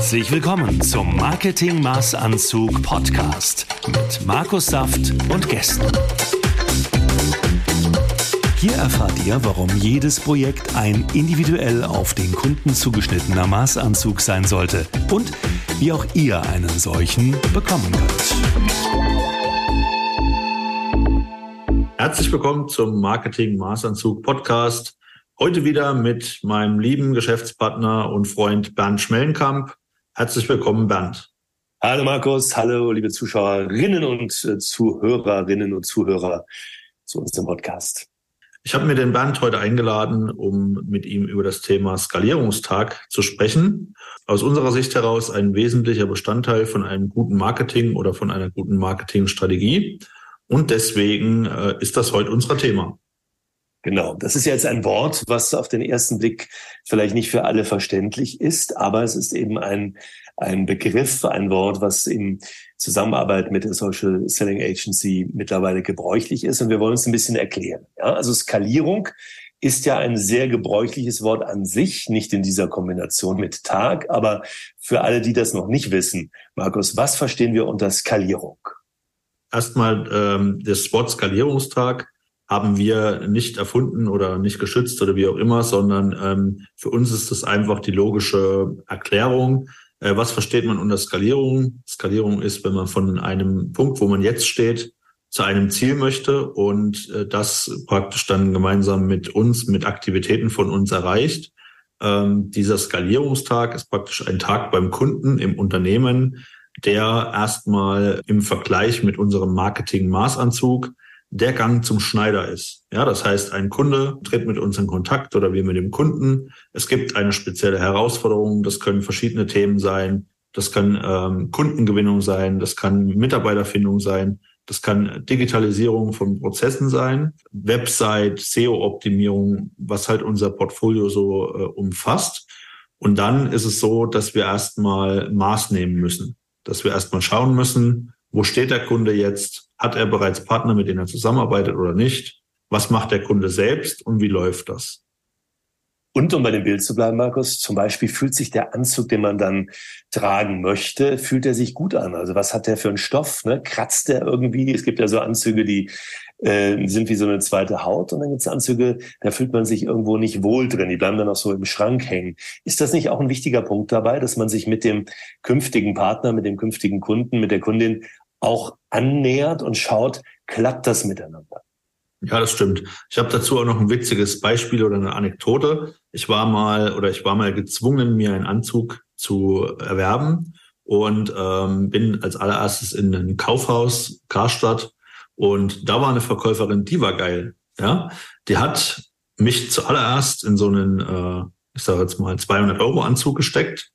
Herzlich willkommen zum Marketing Maßanzug Podcast mit Markus Saft und Gästen. Hier erfahrt ihr, warum jedes Projekt ein individuell auf den Kunden zugeschnittener Maßanzug sein sollte und wie auch ihr einen solchen bekommen könnt. Herzlich willkommen zum Marketing Maßanzug Podcast. Heute wieder mit meinem lieben Geschäftspartner und Freund Bernd Schmellenkamp. Herzlich willkommen, Bernd. Hallo Markus, hallo liebe Zuschauerinnen und äh, Zuhörerinnen und Zuhörer zu unserem Podcast. Ich habe mir den Bernd heute eingeladen, um mit ihm über das Thema Skalierungstag zu sprechen. Aus unserer Sicht heraus ein wesentlicher Bestandteil von einem guten Marketing oder von einer guten Marketingstrategie. Und deswegen äh, ist das heute unser Thema. Genau, das ist jetzt ein Wort, was auf den ersten Blick vielleicht nicht für alle verständlich ist, aber es ist eben ein, ein Begriff, ein Wort, was in Zusammenarbeit mit der Social Selling Agency mittlerweile gebräuchlich ist. Und wir wollen es ein bisschen erklären. Ja, also Skalierung ist ja ein sehr gebräuchliches Wort an sich, nicht in dieser Kombination mit Tag, aber für alle, die das noch nicht wissen, Markus, was verstehen wir unter Skalierung? Erstmal ähm, das Wort Skalierungstag haben wir nicht erfunden oder nicht geschützt oder wie auch immer, sondern ähm, für uns ist das einfach die logische Erklärung. Äh, was versteht man unter Skalierung? Skalierung ist, wenn man von einem Punkt, wo man jetzt steht, zu einem Ziel möchte und äh, das praktisch dann gemeinsam mit uns, mit Aktivitäten von uns erreicht. Ähm, dieser Skalierungstag ist praktisch ein Tag beim Kunden im Unternehmen, der erstmal im Vergleich mit unserem Marketing-Maßanzug der Gang zum Schneider ist. Ja, das heißt, ein Kunde tritt mit uns in Kontakt oder wir mit dem Kunden. Es gibt eine spezielle Herausforderung. Das können verschiedene Themen sein. Das kann ähm, Kundengewinnung sein. Das kann Mitarbeiterfindung sein. Das kann Digitalisierung von Prozessen sein, Website, SEO-Optimierung, was halt unser Portfolio so äh, umfasst. Und dann ist es so, dass wir erstmal Maß nehmen müssen, dass wir erstmal schauen müssen, wo steht der Kunde jetzt? Hat er bereits Partner, mit denen er zusammenarbeitet oder nicht? Was macht der Kunde selbst und wie läuft das? Und um bei dem Bild zu bleiben, Markus, zum Beispiel fühlt sich der Anzug, den man dann tragen möchte, fühlt er sich gut an? Also was hat der für einen Stoff? Ne? Kratzt der irgendwie? Es gibt ja so Anzüge, die äh, sind wie so eine zweite Haut. Und dann gibt es Anzüge, da fühlt man sich irgendwo nicht wohl drin. Die bleiben dann auch so im Schrank hängen. Ist das nicht auch ein wichtiger Punkt dabei, dass man sich mit dem künftigen Partner, mit dem künftigen Kunden, mit der Kundin auch annähert und schaut, klappt das miteinander? Ja, das stimmt. Ich habe dazu auch noch ein witziges Beispiel oder eine Anekdote. Ich war mal oder ich war mal gezwungen, mir einen Anzug zu erwerben und ähm, bin als allererstes in ein Kaufhaus Karstadt und da war eine Verkäuferin, die war geil. Ja, die hat mich zuallererst in so einen, äh, ich sage jetzt mal 200 Euro Anzug gesteckt.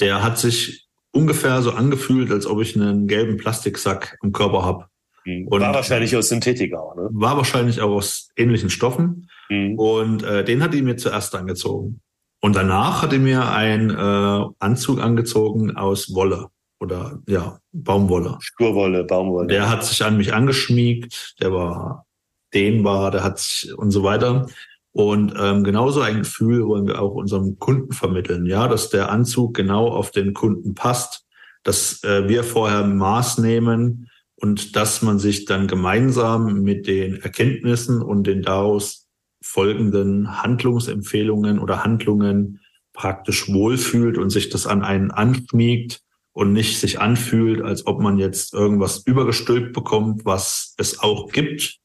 Der hat sich ungefähr so angefühlt, als ob ich einen gelben Plastiksack im Körper habe. Mhm. war wahrscheinlich aus Synthetik auch, ne? War wahrscheinlich auch aus ähnlichen Stoffen. Mhm. Und äh, den hat die mir zuerst angezogen. Und danach hat die mir einen äh, Anzug angezogen aus Wolle oder ja, Baumwolle. Spurwolle, Baumwolle. Der hat sich an mich angeschmiegt, der war dehnbar, der hat sich und so weiter. Und ähm, genauso ein Gefühl wollen wir auch unserem Kunden vermitteln, ja, dass der Anzug genau auf den Kunden passt, dass äh, wir vorher Maß nehmen und dass man sich dann gemeinsam mit den Erkenntnissen und den daraus folgenden Handlungsempfehlungen oder Handlungen praktisch wohlfühlt und sich das an einen anschmiegt und nicht sich anfühlt, als ob man jetzt irgendwas übergestülpt bekommt, was es auch gibt,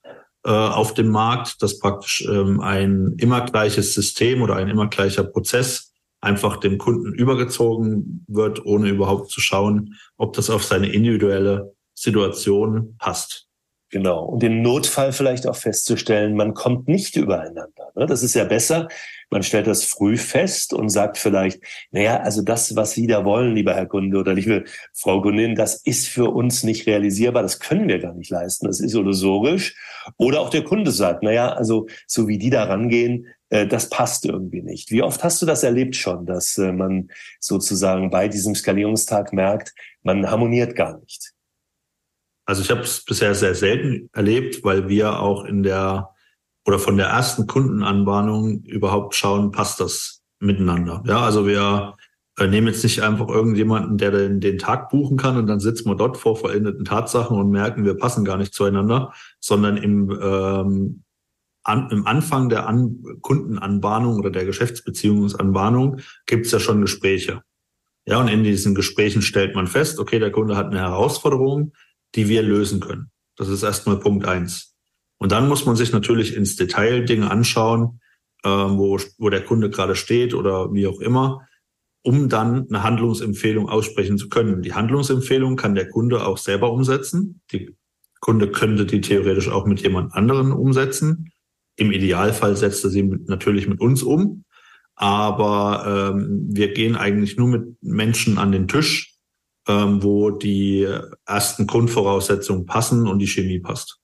äh, auf dem Markt, dass praktisch ähm, ein immer gleiches System oder ein immer gleicher Prozess einfach dem Kunden übergezogen wird, ohne überhaupt zu schauen, ob das auf seine individuelle Situation passt. Genau. Und im Notfall vielleicht auch festzustellen, man kommt nicht übereinander. Ne? Das ist ja besser. Man stellt das früh fest und sagt vielleicht, naja, also das, was Sie da wollen, lieber Herr Kunde oder liebe Frau Kundin, das ist für uns nicht realisierbar. Das können wir gar nicht leisten. Das ist illusorisch. Oder auch der Kunde sagt, naja, also so wie die da rangehen, äh, das passt irgendwie nicht. Wie oft hast du das erlebt schon, dass äh, man sozusagen bei diesem Skalierungstag merkt, man harmoniert gar nicht? Also ich habe es bisher sehr selten erlebt, weil wir auch in der oder von der ersten Kundenanbahnung überhaupt schauen, passt das miteinander. Ja, also wir äh, nehmen jetzt nicht einfach irgendjemanden, der den, den Tag buchen kann und dann sitzen wir dort vor vollendeten Tatsachen und merken, wir passen gar nicht zueinander, sondern im, ähm, an, im Anfang der An Kundenanbahnung oder der Geschäftsbeziehungsanbahnung gibt es ja schon Gespräche. Ja, und in diesen Gesprächen stellt man fest, okay, der Kunde hat eine Herausforderung, die wir lösen können. Das ist erstmal Punkt eins. Und dann muss man sich natürlich ins Detail Dinge anschauen, äh, wo, wo der Kunde gerade steht oder wie auch immer um dann eine Handlungsempfehlung aussprechen zu können. Die Handlungsempfehlung kann der Kunde auch selber umsetzen. Die Kunde könnte die theoretisch auch mit jemand anderen umsetzen. Im Idealfall setzt er sie mit, natürlich mit uns um. Aber ähm, wir gehen eigentlich nur mit Menschen an den Tisch, ähm, wo die ersten Grundvoraussetzungen passen und die Chemie passt.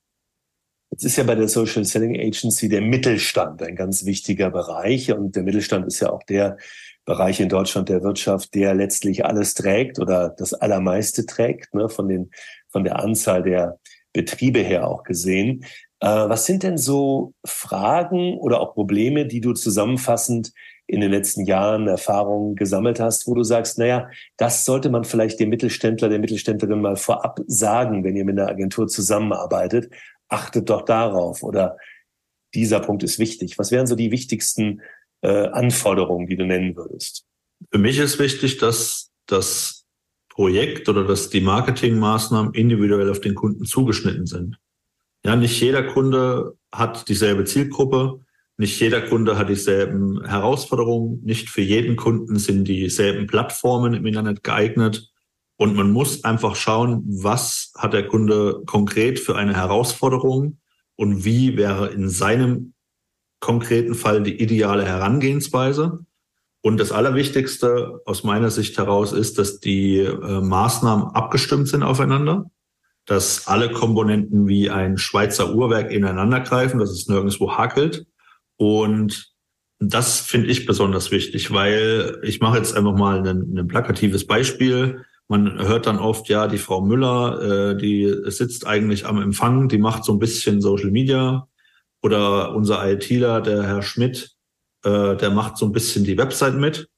Jetzt ist ja bei der Social Selling Agency der Mittelstand ein ganz wichtiger Bereich und der Mittelstand ist ja auch der Bereich in Deutschland der Wirtschaft, der letztlich alles trägt oder das Allermeiste trägt, ne, von, den, von der Anzahl der Betriebe her auch gesehen. Äh, was sind denn so Fragen oder auch Probleme, die du zusammenfassend in den letzten Jahren Erfahrungen gesammelt hast, wo du sagst, naja, das sollte man vielleicht dem Mittelständler, der Mittelständlerin mal vorab sagen, wenn ihr mit einer Agentur zusammenarbeitet, achtet doch darauf oder dieser Punkt ist wichtig. Was wären so die wichtigsten äh, Anforderungen, die du nennen würdest? Für mich ist wichtig, dass das Projekt oder dass die Marketingmaßnahmen individuell auf den Kunden zugeschnitten sind. Ja, nicht jeder Kunde hat dieselbe Zielgruppe, nicht jeder Kunde hat dieselben Herausforderungen, nicht für jeden Kunden sind dieselben Plattformen im Internet geeignet. Und man muss einfach schauen, was hat der Kunde konkret für eine Herausforderung und wie wäre in seinem konkreten Fall die ideale Herangehensweise. Und das Allerwichtigste aus meiner Sicht heraus ist, dass die äh, Maßnahmen abgestimmt sind aufeinander, dass alle Komponenten wie ein Schweizer Uhrwerk ineinander greifen, dass es nirgendwo hakelt. Und das finde ich besonders wichtig, weil ich mache jetzt einfach mal ein, ein plakatives Beispiel. Man hört dann oft, ja, die Frau Müller, äh, die sitzt eigentlich am Empfang, die macht so ein bisschen Social Media oder unser ITler, der Herr Schmidt, äh, der macht so ein bisschen die Website mit.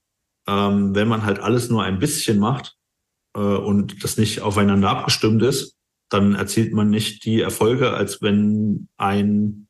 Ähm, wenn man halt alles nur ein bisschen macht äh, und das nicht aufeinander abgestimmt ist, dann erzielt man nicht die Erfolge, als wenn ein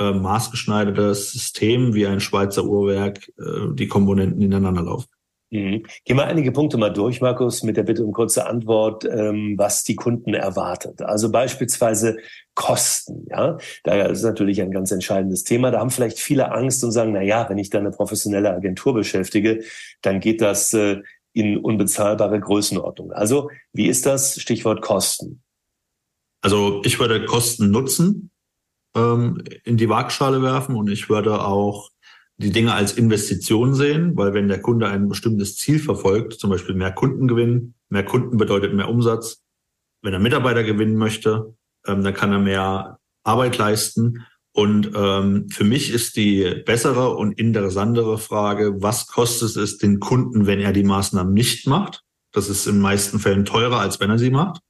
äh, maßgeschneidertes System wie ein Schweizer Uhrwerk äh, die Komponenten ineinander laufen. Mhm. Gehen wir einige Punkte mal durch, Markus, mit der Bitte um kurze Antwort, ähm, was die Kunden erwartet. Also beispielsweise Kosten, ja. Da ist natürlich ein ganz entscheidendes Thema. Da haben vielleicht viele Angst und sagen, na ja, wenn ich da eine professionelle Agentur beschäftige, dann geht das äh, in unbezahlbare Größenordnung. Also, wie ist das? Stichwort Kosten. Also, ich würde Kosten nutzen, ähm, in die Waagschale werfen und ich würde auch die Dinge als Investition sehen, weil wenn der Kunde ein bestimmtes Ziel verfolgt, zum Beispiel mehr Kunden gewinnen, mehr Kunden bedeutet mehr Umsatz. Wenn er Mitarbeiter gewinnen möchte, ähm, dann kann er mehr Arbeit leisten. Und ähm, für mich ist die bessere und interessantere Frage, was kostet es den Kunden, wenn er die Maßnahmen nicht macht? Das ist in meisten Fällen teurer, als wenn er sie macht.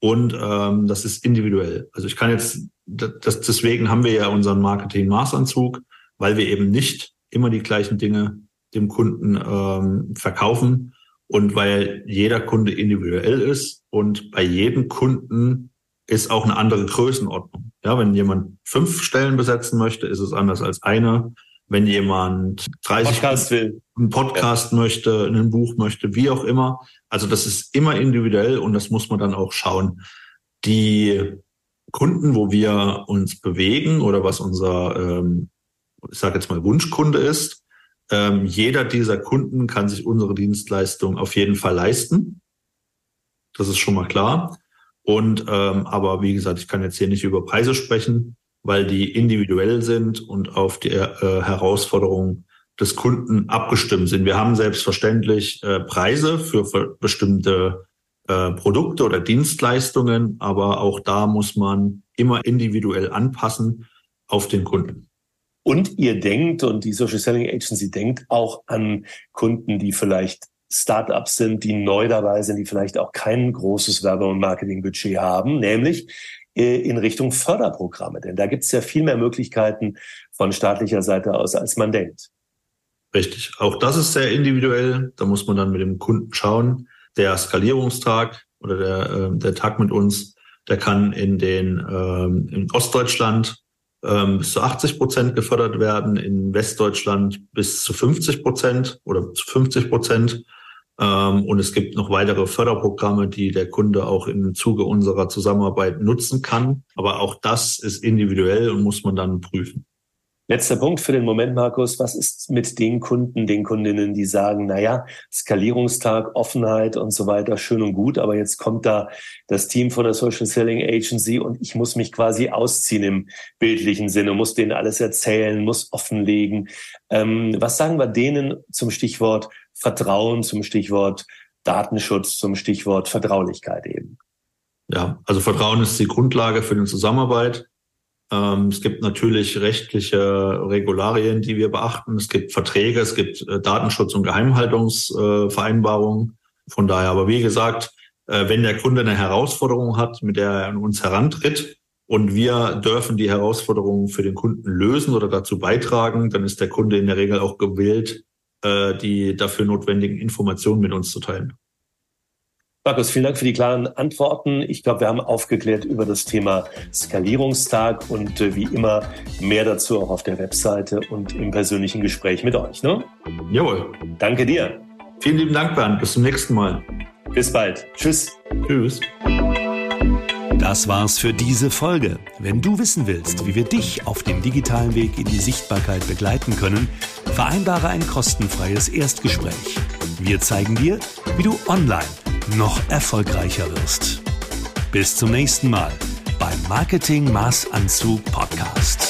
Und ähm, das ist individuell. Also ich kann jetzt, das, deswegen haben wir ja unseren Marketing-Maßanzug weil wir eben nicht immer die gleichen Dinge dem Kunden ähm, verkaufen und weil jeder Kunde individuell ist und bei jedem Kunden ist auch eine andere Größenordnung. Ja, wenn jemand fünf Stellen besetzen möchte, ist es anders als eine. Wenn jemand 30 Podcast will. einen Podcast ja. möchte, ein Buch möchte, wie auch immer. Also das ist immer individuell und das muss man dann auch schauen. Die Kunden, wo wir uns bewegen oder was unser ähm, ich sage jetzt mal, Wunschkunde ist. Ähm, jeder dieser Kunden kann sich unsere Dienstleistung auf jeden Fall leisten. Das ist schon mal klar. Und ähm, aber wie gesagt, ich kann jetzt hier nicht über Preise sprechen, weil die individuell sind und auf die äh, Herausforderungen des Kunden abgestimmt sind. Wir haben selbstverständlich äh, Preise für, für bestimmte äh, Produkte oder Dienstleistungen, aber auch da muss man immer individuell anpassen auf den Kunden. Und ihr denkt und die Social Selling Agency denkt auch an Kunden, die vielleicht Startups sind, die neu dabei sind, die vielleicht auch kein großes Werbe- und Marketingbudget haben, nämlich äh, in Richtung Förderprogramme. Denn da gibt es ja viel mehr Möglichkeiten von staatlicher Seite aus, als man denkt. Richtig. Auch das ist sehr individuell. Da muss man dann mit dem Kunden schauen. Der Skalierungstag oder der, äh, der Tag mit uns, der kann in den ähm, in Ostdeutschland ähm, bis zu 80 Prozent gefördert werden, in Westdeutschland bis zu 50 Prozent oder zu 50 Prozent. Ähm, und es gibt noch weitere Förderprogramme, die der Kunde auch im Zuge unserer Zusammenarbeit nutzen kann. Aber auch das ist individuell und muss man dann prüfen. Letzter Punkt für den Moment, Markus. Was ist mit den Kunden, den Kundinnen, die sagen, na ja, Skalierungstag, Offenheit und so weiter, schön und gut, aber jetzt kommt da das Team von der Social Selling Agency und ich muss mich quasi ausziehen im bildlichen Sinne, muss denen alles erzählen, muss offenlegen. Ähm, was sagen wir denen zum Stichwort Vertrauen, zum Stichwort Datenschutz, zum Stichwort Vertraulichkeit eben? Ja, also Vertrauen ist die Grundlage für die Zusammenarbeit. Ähm, es gibt natürlich rechtliche Regularien, die wir beachten. Es gibt Verträge, es gibt äh, Datenschutz- und Geheimhaltungsvereinbarungen. Äh, Von daher, aber wie gesagt, äh, wenn der Kunde eine Herausforderung hat, mit der er an uns herantritt und wir dürfen die Herausforderungen für den Kunden lösen oder dazu beitragen, dann ist der Kunde in der Regel auch gewillt, die dafür notwendigen Informationen mit uns zu teilen. Markus, vielen Dank für die klaren Antworten. Ich glaube, wir haben aufgeklärt über das Thema Skalierungstag und äh, wie immer mehr dazu auch auf der Webseite und im persönlichen Gespräch mit euch. Ne? Jawohl. Danke dir. Vielen lieben Dank, Bernd. Bis zum nächsten Mal. Bis bald. Tschüss. Tschüss. Das war's für diese Folge. Wenn du wissen willst, wie wir dich auf dem digitalen Weg in die Sichtbarkeit begleiten können, vereinbare ein kostenfreies Erstgespräch. Wir zeigen dir, wie du online noch erfolgreicher wirst. Bis zum nächsten Mal beim Marketing Maßanzug Podcast.